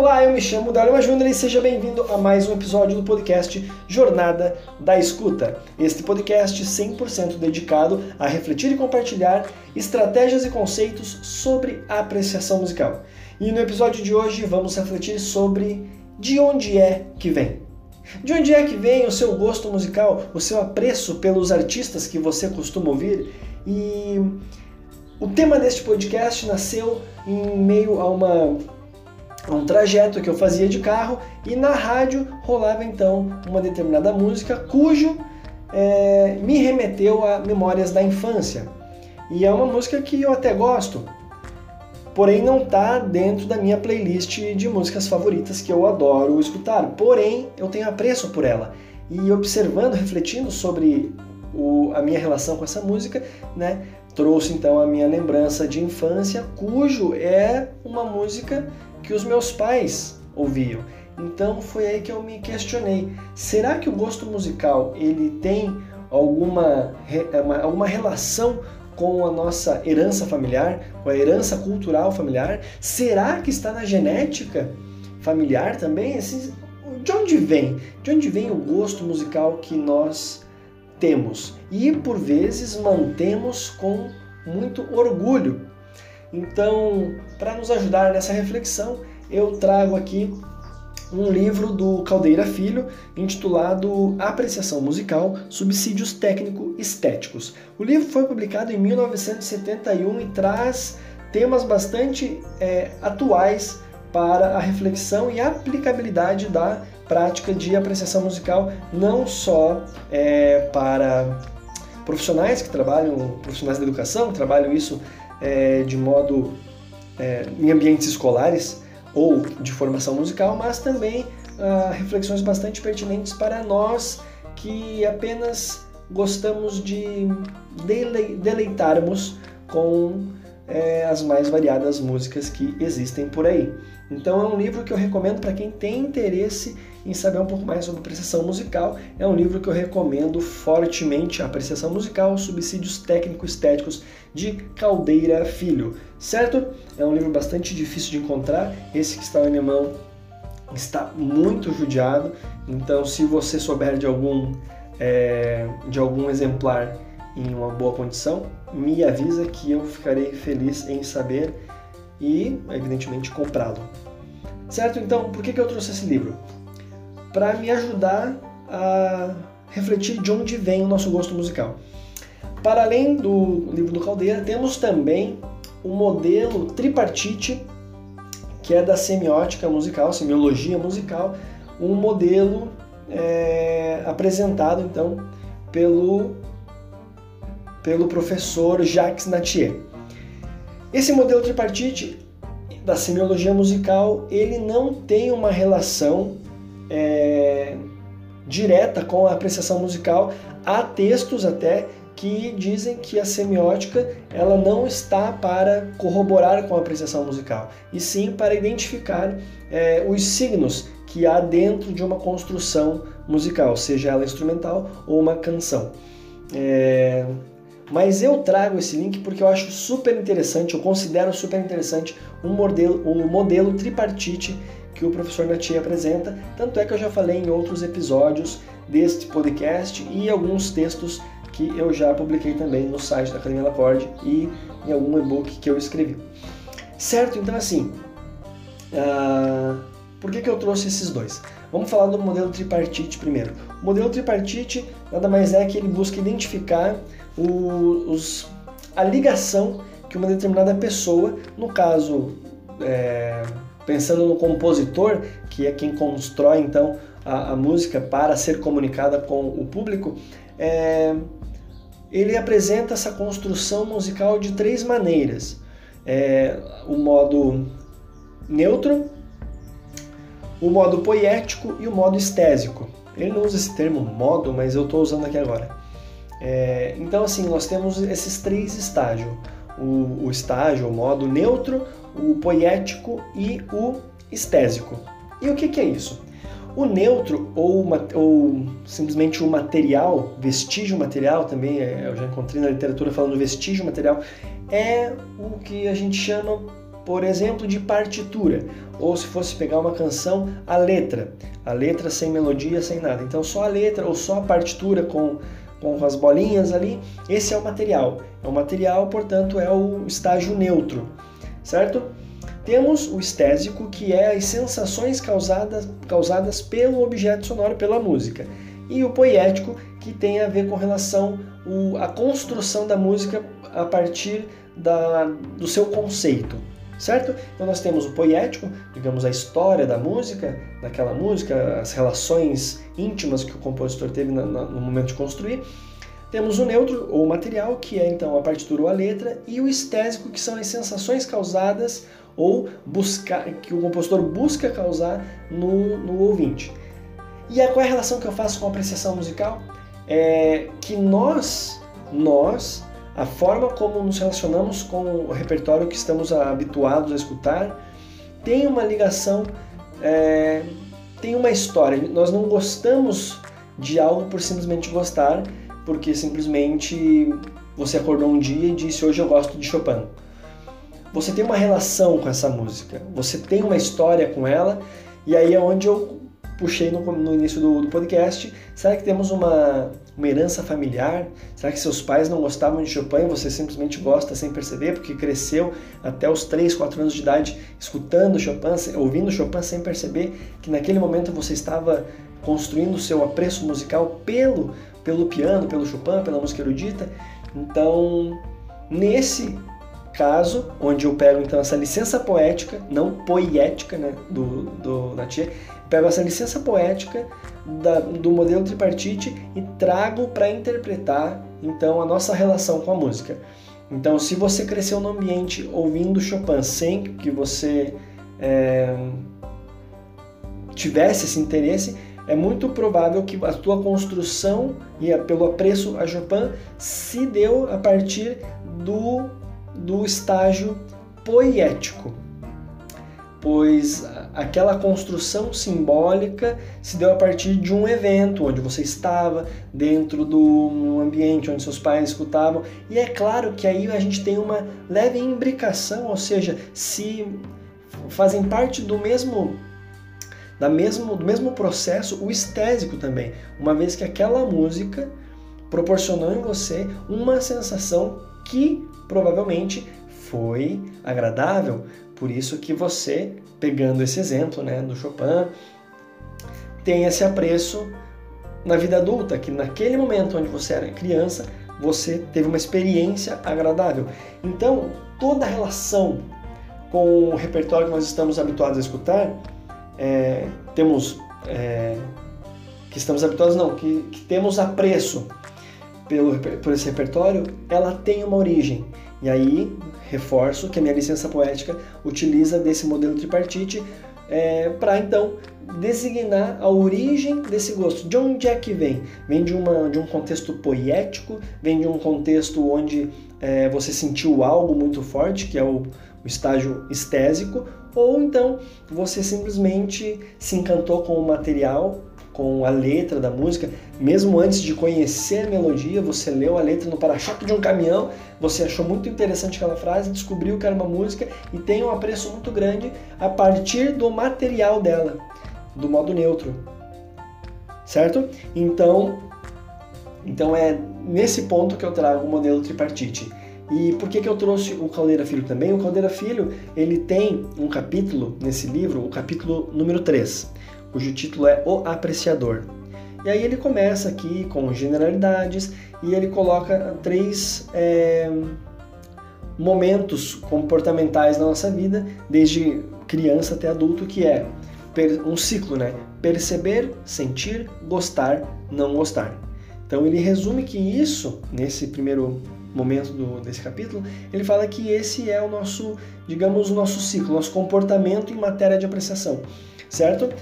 Olá, eu me chamo Daruma Júnior e seja bem-vindo a mais um episódio do podcast Jornada da Escuta. Este podcast 100% dedicado a refletir e compartilhar estratégias e conceitos sobre apreciação musical. E no episódio de hoje vamos refletir sobre de onde é que vem. De onde é que vem o seu gosto musical, o seu apreço pelos artistas que você costuma ouvir? E o tema deste podcast nasceu em meio a uma um trajeto que eu fazia de carro e na rádio rolava então uma determinada música cujo é, me remeteu a memórias da infância. E é uma música que eu até gosto, porém não está dentro da minha playlist de músicas favoritas que eu adoro escutar. Porém, eu tenho apreço por ela. E observando, refletindo sobre o, a minha relação com essa música, né, trouxe então a minha lembrança de infância, cujo é uma música que os meus pais ouviam. Então foi aí que eu me questionei: será que o gosto musical ele tem alguma, uma, alguma relação com a nossa herança familiar, com a herança cultural familiar? Será que está na genética familiar também? de onde vem? De onde vem o gosto musical que nós temos e por vezes mantemos com muito orgulho? Então, para nos ajudar nessa reflexão, eu trago aqui um livro do Caldeira Filho intitulado Apreciação Musical: Subsídios Técnico-Estéticos. O livro foi publicado em 1971 e traz temas bastante é, atuais para a reflexão e aplicabilidade da prática de apreciação musical, não só é, para profissionais que trabalham, profissionais da educação, que trabalham isso é, de modo é, em ambientes escolares ou de formação musical, mas também ah, reflexões bastante pertinentes para nós que apenas gostamos de dele deleitarmos com é, as mais variadas músicas que existem por aí. Então é um livro que eu recomendo para quem tem interesse em saber um pouco mais sobre apreciação musical. É um livro que eu recomendo fortemente, a Apreciação Musical, Subsídios Técnico-Estéticos, de Caldeira Filho, certo? É um livro bastante difícil de encontrar, esse que está na minha mão está muito judiado, então se você souber de algum, é, de algum exemplar em uma boa condição, me avisa que eu ficarei feliz em saber e, evidentemente, comprá-lo. Certo? Então, por que, que eu trouxe esse livro? Para me ajudar a refletir de onde vem o nosso gosto musical. Para além do livro do Caldeira, temos também o modelo tripartite, que é da semiótica musical, semiologia musical, um modelo é, apresentado então pelo pelo professor Jacques Natier. Esse modelo tripartite da semiologia musical, ele não tem uma relação é, direta com a apreciação musical. Há textos até que dizem que a semiótica ela não está para corroborar com a apreciação musical, e sim para identificar é, os signos que há dentro de uma construção musical, seja ela instrumental ou uma canção. É, mas eu trago esse link porque eu acho super interessante, eu considero super interessante o um modelo, um modelo tripartite que o professor Natier apresenta, tanto é que eu já falei em outros episódios deste podcast e alguns textos que eu já publiquei também no site da Academia Lacorde e em algum e-book que eu escrevi. Certo? Então assim, uh, por que, que eu trouxe esses dois? Vamos falar do modelo tripartite primeiro. O modelo tripartite nada mais é que ele busca identificar o, os, a ligação que uma determinada pessoa, no caso, é, pensando no compositor, que é quem constrói então a, a música para ser comunicada com o público, é, ele apresenta essa construção musical de três maneiras: é, o modo neutro, o modo poético e o modo estésico. Ele não usa esse termo modo, mas eu estou usando aqui agora. É, então, assim, nós temos esses três estágios: o, o estágio, o modo neutro, o poético e o estésico. E o que, que é isso? O neutro, ou, ou, simplesmente o material, vestígio material também, é, eu já encontrei na literatura falando vestígio material, é o que a gente chama por exemplo, de partitura, ou se fosse pegar uma canção, a letra, a letra sem melodia, sem nada. Então só a letra ou só a partitura com com as bolinhas ali, esse é o material. É o material, portanto, é o estágio neutro, certo? Temos o estésico, que é as sensações causadas, causadas pelo objeto sonoro, pela música. E o poético, que tem a ver com relação à construção da música a partir da, do seu conceito, certo? Então nós temos o poético, digamos a história da música, daquela música, as relações íntimas que o compositor teve no, momento de construir. Temos o neutro, ou material, que é então a partitura ou a letra, e o estésico, que são as sensações causadas ou buscar, que o compositor busca causar no, no ouvinte. E a, qual é a relação que eu faço com a apreciação musical? É que nós, nós a forma como nos relacionamos com o repertório que estamos habituados a escutar tem uma ligação, é, tem uma história. Nós não gostamos de algo por simplesmente gostar, porque simplesmente você acordou um dia e disse hoje eu gosto de Chopin. Você tem uma relação com essa música, você tem uma história com ela, e aí é onde eu puxei no, no início do, do, podcast, será que temos uma, uma herança familiar? Será que seus pais não gostavam de Chopin e você simplesmente gosta sem perceber, porque cresceu até os 3, 4 anos de idade escutando Chopin, ouvindo Chopin sem perceber que naquele momento você estava construindo seu apreço musical pelo, pelo piano, pelo Chopin, pela música erudita? Então, nesse caso, onde eu pego então essa licença poética, não poética, né, do, do Natchez, pego essa licença poética da, do modelo tripartite e trago para interpretar então a nossa relação com a música. Então, se você cresceu no ambiente ouvindo Chopin sem que você é, tivesse esse interesse, é muito provável que a tua construção e pelo apreço a Chopin se deu a partir do, do estágio poético pois aquela construção simbólica se deu a partir de um evento onde você estava dentro do ambiente onde seus pais escutavam. E é claro que aí a gente tem uma leve imbricação, ou seja, se fazem parte do mesmo da mesmo, do mesmo processo o estésico também, uma vez que aquela música proporcionou em você uma sensação que provavelmente foi agradável, por isso que você, pegando esse exemplo né, do Chopin, tem esse apreço na vida adulta, que naquele momento onde você era criança, você teve uma experiência agradável. Então, toda relação com o repertório que nós estamos habituados a escutar, é, temos é, que estamos habituados não, que, que temos apreço pelo, por esse repertório, ela tem uma origem. E aí, reforço que a minha licença poética utiliza desse modelo tripartite é, para então designar a origem desse gosto. De onde é que vem? Vem de, uma, de um contexto poético, vem de um contexto onde é, você sentiu algo muito forte, que é o, o estágio estésico, ou então você simplesmente se encantou com o material com a letra da música, mesmo antes de conhecer a melodia, você leu a letra no para-choque de um caminhão, você achou muito interessante aquela frase, descobriu que era uma música e tem um apreço muito grande a partir do material dela, do modo neutro. Certo? Então, então é nesse ponto que eu trago o modelo tripartite. E por que, que eu trouxe o Caldeira Filho também? O Caldeira Filho ele tem um capítulo nesse livro, o capítulo número 3 cujo título é O Apreciador. E aí ele começa aqui com generalidades e ele coloca três é, momentos comportamentais na nossa vida, desde criança até adulto, que é um ciclo, né? Perceber, sentir, gostar, não gostar. Então ele resume que isso, nesse primeiro momento do, desse capítulo, ele fala que esse é o nosso, digamos, o nosso ciclo, nosso comportamento em matéria de apreciação, certo?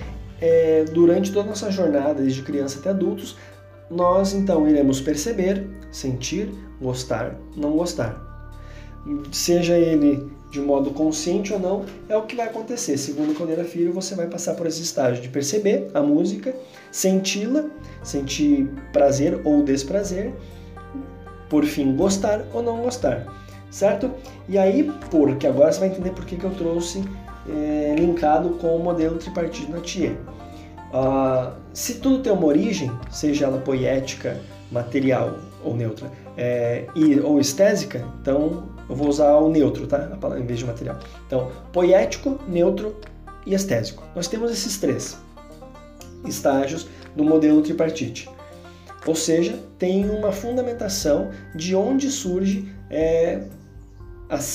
É, durante toda a nossa jornada, desde criança até adultos, nós então iremos perceber, sentir, gostar, não gostar. Seja ele de modo consciente ou não, é o que vai acontecer. Segundo Caldeira Filho, você vai passar por esse estágio de perceber a música, senti-la, sentir prazer ou desprazer, por fim gostar ou não gostar. certo? E aí, porque agora você vai entender por que, que eu trouxe é, linkado com o modelo tripartite Nattier. Uh, se tudo tem uma origem, seja ela poética, material ou neutra, é, e, ou estésica, então eu vou usar o neutro, tá? Em vez de material. Então, poético, neutro e estésico. Nós temos esses três estágios do modelo tripartite. Ou seja, tem uma fundamentação de onde surge é,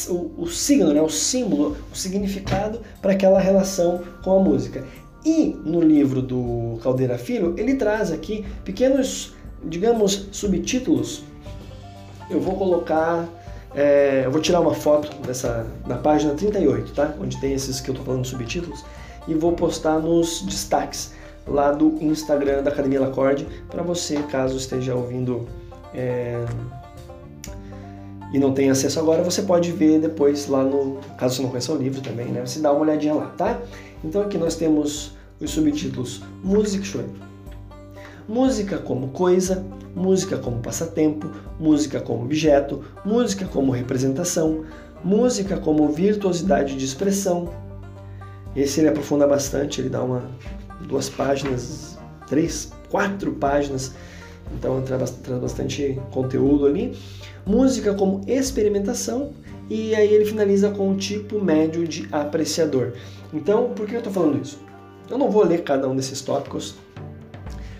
o, o signo, né, o símbolo, o significado para aquela relação com a música. E no livro do Caldeira Filho, ele traz aqui pequenos, digamos, subtítulos. Eu vou colocar, é, eu vou tirar uma foto dessa, na página 38, tá? Onde tem esses que eu estou falando subtítulos, e vou postar nos destaques lá do Instagram da Academia Lacorde para você, caso esteja ouvindo é, e não tenha acesso agora, você pode ver depois lá no, caso você não conheça o livro também, né? Você dá uma olhadinha lá, tá? Então aqui nós temos os subtítulos Música, música como coisa, música como passatempo, música como objeto, música como representação, música como virtuosidade de expressão. Esse ele aprofunda bastante, ele dá uma duas páginas, três, quatro páginas, então traz bastante conteúdo ali. Música como experimentação e aí ele finaliza com o tipo médio de apreciador. Então, por que eu estou falando isso? Eu não vou ler cada um desses tópicos,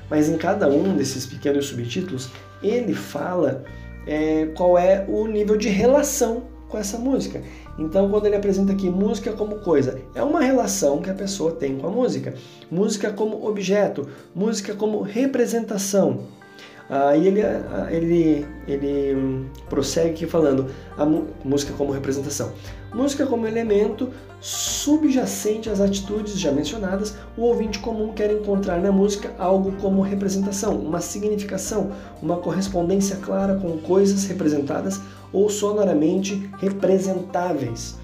mas em cada um desses pequenos subtítulos ele fala é, qual é o nível de relação com essa música. Então, quando ele apresenta aqui música como coisa, é uma relação que a pessoa tem com a música. Música como objeto, música como representação. Aí ele, ele, ele prossegue falando a música como representação. Música como elemento subjacente às atitudes já mencionadas, o ouvinte comum quer encontrar na música algo como representação, uma significação, uma correspondência clara com coisas representadas ou sonoramente representáveis.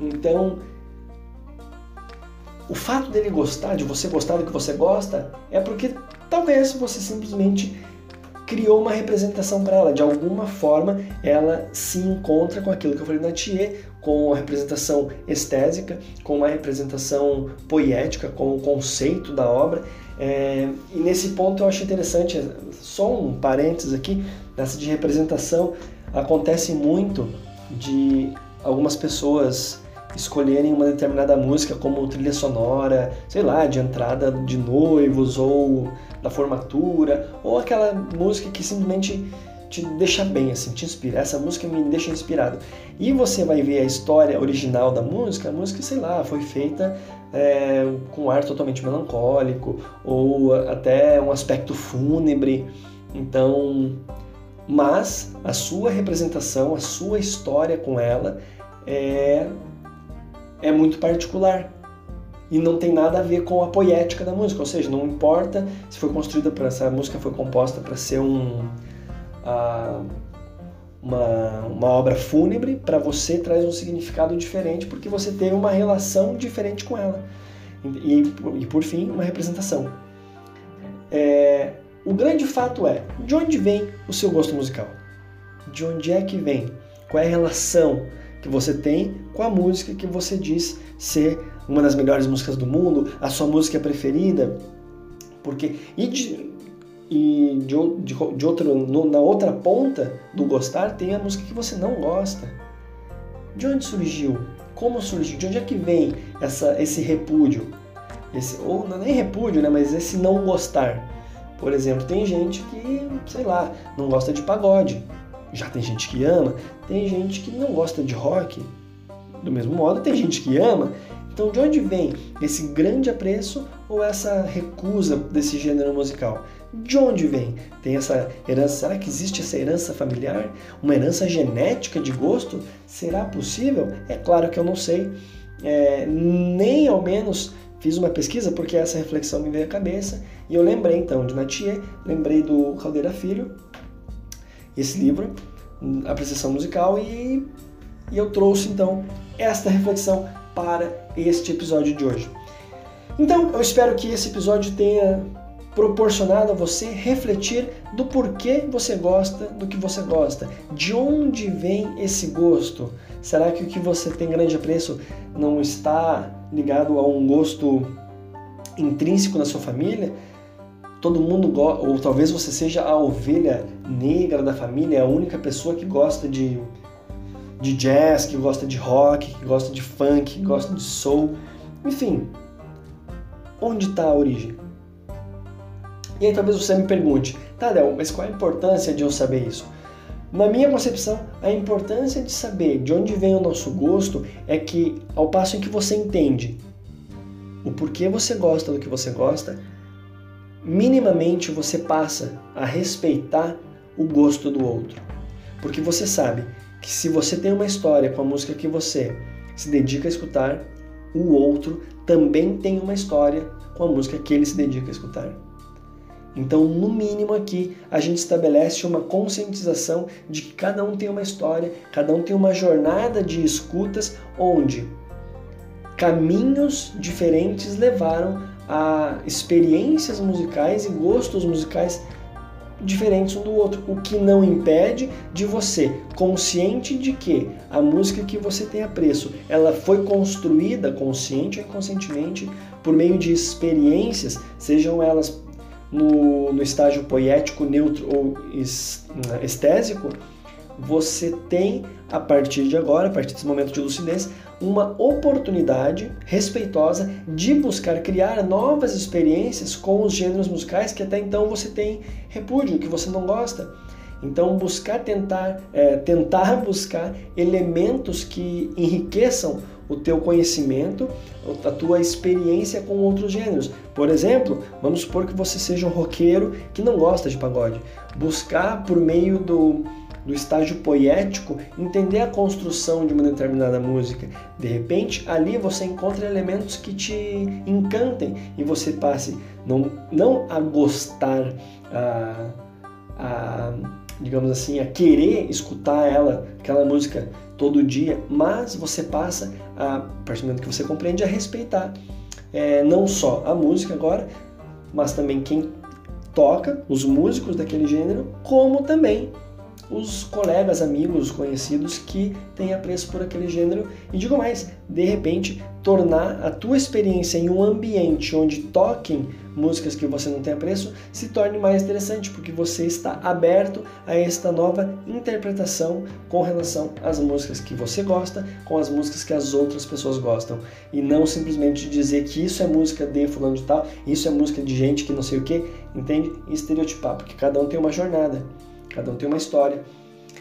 Então, o fato dele gostar, de você gostar do que você gosta, é porque talvez você simplesmente criou uma representação para ela. De alguma forma, ela se encontra com aquilo que eu falei na Thier, com a representação estésica, com uma representação poética, com o conceito da obra. É, e nesse ponto eu acho interessante, só um parênteses aqui, nessa de representação, acontece muito de algumas pessoas escolherem uma determinada música como trilha sonora, sei lá, de entrada de noivos ou da formatura, ou aquela música que simplesmente te deixa bem, assim, te inspira. Essa música me deixa inspirado. E você vai ver a história original da música, a música, sei lá, foi feita é, com ar totalmente melancólico, ou até um aspecto fúnebre. Então, mas a sua representação, a sua história com ela é, é muito particular e não tem nada a ver com a poética da música, ou seja, não importa se foi construída para essa música foi composta para ser um uh, uma, uma obra fúnebre, para você traz um significado diferente porque você teve uma relação diferente com ela. E, e por fim uma representação. É, o grande fato é de onde vem o seu gosto musical, de onde é que vem, qual é a relação que você tem com a música que você diz ser uma das melhores músicas do mundo, a sua música preferida, porque e de, e de, de, de outro, no, na outra ponta do gostar tem a música que você não gosta. De onde surgiu? Como surgiu? De onde é que vem essa, esse repúdio? Esse, ou não é nem repúdio, né, mas esse não gostar. Por exemplo, tem gente que, sei lá, não gosta de pagode. Já tem gente que ama, tem gente que não gosta de rock. Do mesmo modo, tem gente que ama então, de onde vem esse grande apreço ou essa recusa desse gênero musical? De onde vem? Tem essa herança? Será que existe essa herança familiar? Uma herança genética de gosto? Será possível? É claro que eu não sei. É, nem ao menos fiz uma pesquisa porque essa reflexão me veio à cabeça e eu lembrei então de Nathier, lembrei do Caldeira Filho, esse livro, Apreciação Musical, e, e eu trouxe então esta reflexão para este episódio de hoje. Então, eu espero que esse episódio tenha proporcionado a você refletir do porquê você gosta do que você gosta, de onde vem esse gosto. Será que o que você tem grande apreço não está ligado a um gosto intrínseco na sua família? Todo mundo gosta, ou talvez você seja a ovelha negra da família, a única pessoa que gosta de, de jazz, que gosta de rock, que gosta de funk, que gosta de soul. Enfim, onde está a origem? E aí talvez você me pergunte, tá, mas qual a importância de eu saber isso? Na minha concepção, a importância de saber de onde vem o nosso gosto é que, ao passo em que você entende o porquê você gosta do que você gosta, minimamente você passa a respeitar o gosto do outro. Porque você sabe que se você tem uma história com a música que você se dedica a escutar, o outro também tem uma história com a música que ele se dedica a escutar. Então, no mínimo aqui, a gente estabelece uma conscientização de que cada um tem uma história, cada um tem uma jornada de escutas onde caminhos diferentes levaram a experiências musicais e gostos musicais diferentes um do outro, o que não impede de você, consciente de que a música que você tem apreço, ela foi construída consciente ou inconscientemente por meio de experiências, sejam elas no, no estágio poético, neutro ou estésico, você tem, a partir de agora, a partir desse momento de lucidez, uma oportunidade respeitosa de buscar criar novas experiências com os gêneros musicais que até então você tem repúdio, que você não gosta. Então, buscar tentar, é, tentar buscar elementos que enriqueçam o teu conhecimento, a tua experiência com outros gêneros. Por exemplo, vamos supor que você seja um roqueiro que não gosta de pagode. Buscar por meio do, do estágio poético entender a construção de uma determinada música. De repente, ali você encontra elementos que te encantem e você passe não, não a gostar, a, a digamos assim, a querer escutar ela, aquela música todo dia, mas você passa, a, a partir do momento que você compreende, a respeitar é, não só a música agora, mas também quem toca, os músicos daquele gênero, como também os colegas, amigos, conhecidos que têm apreço por aquele gênero e digo mais, de repente tornar a tua experiência em um ambiente onde toquem músicas que você não tem apreço se torne mais interessante porque você está aberto a esta nova interpretação com relação às músicas que você gosta com as músicas que as outras pessoas gostam e não simplesmente dizer que isso é música de fulano de tal, isso é música de gente que não sei o que, entende? E estereotipar, porque cada um tem uma jornada. Cada um tem uma história.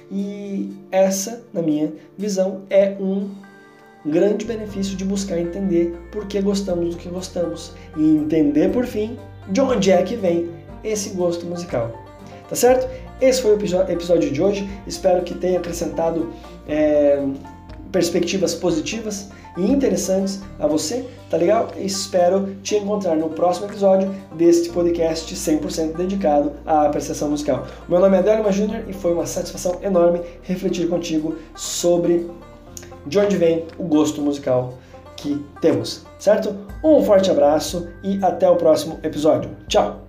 E essa, na minha visão, é um grande benefício de buscar entender por que gostamos do que gostamos e entender, por fim, de onde é que vem esse gosto musical. Tá certo? Esse foi o episódio de hoje. Espero que tenha acrescentado é, perspectivas positivas e interessantes a você, tá legal? Espero te encontrar no próximo episódio deste podcast 100% dedicado à apreciação musical. meu nome é Adelma Júnior e foi uma satisfação enorme refletir contigo sobre de onde vem o gosto musical que temos, certo? Um forte abraço e até o próximo episódio. Tchau!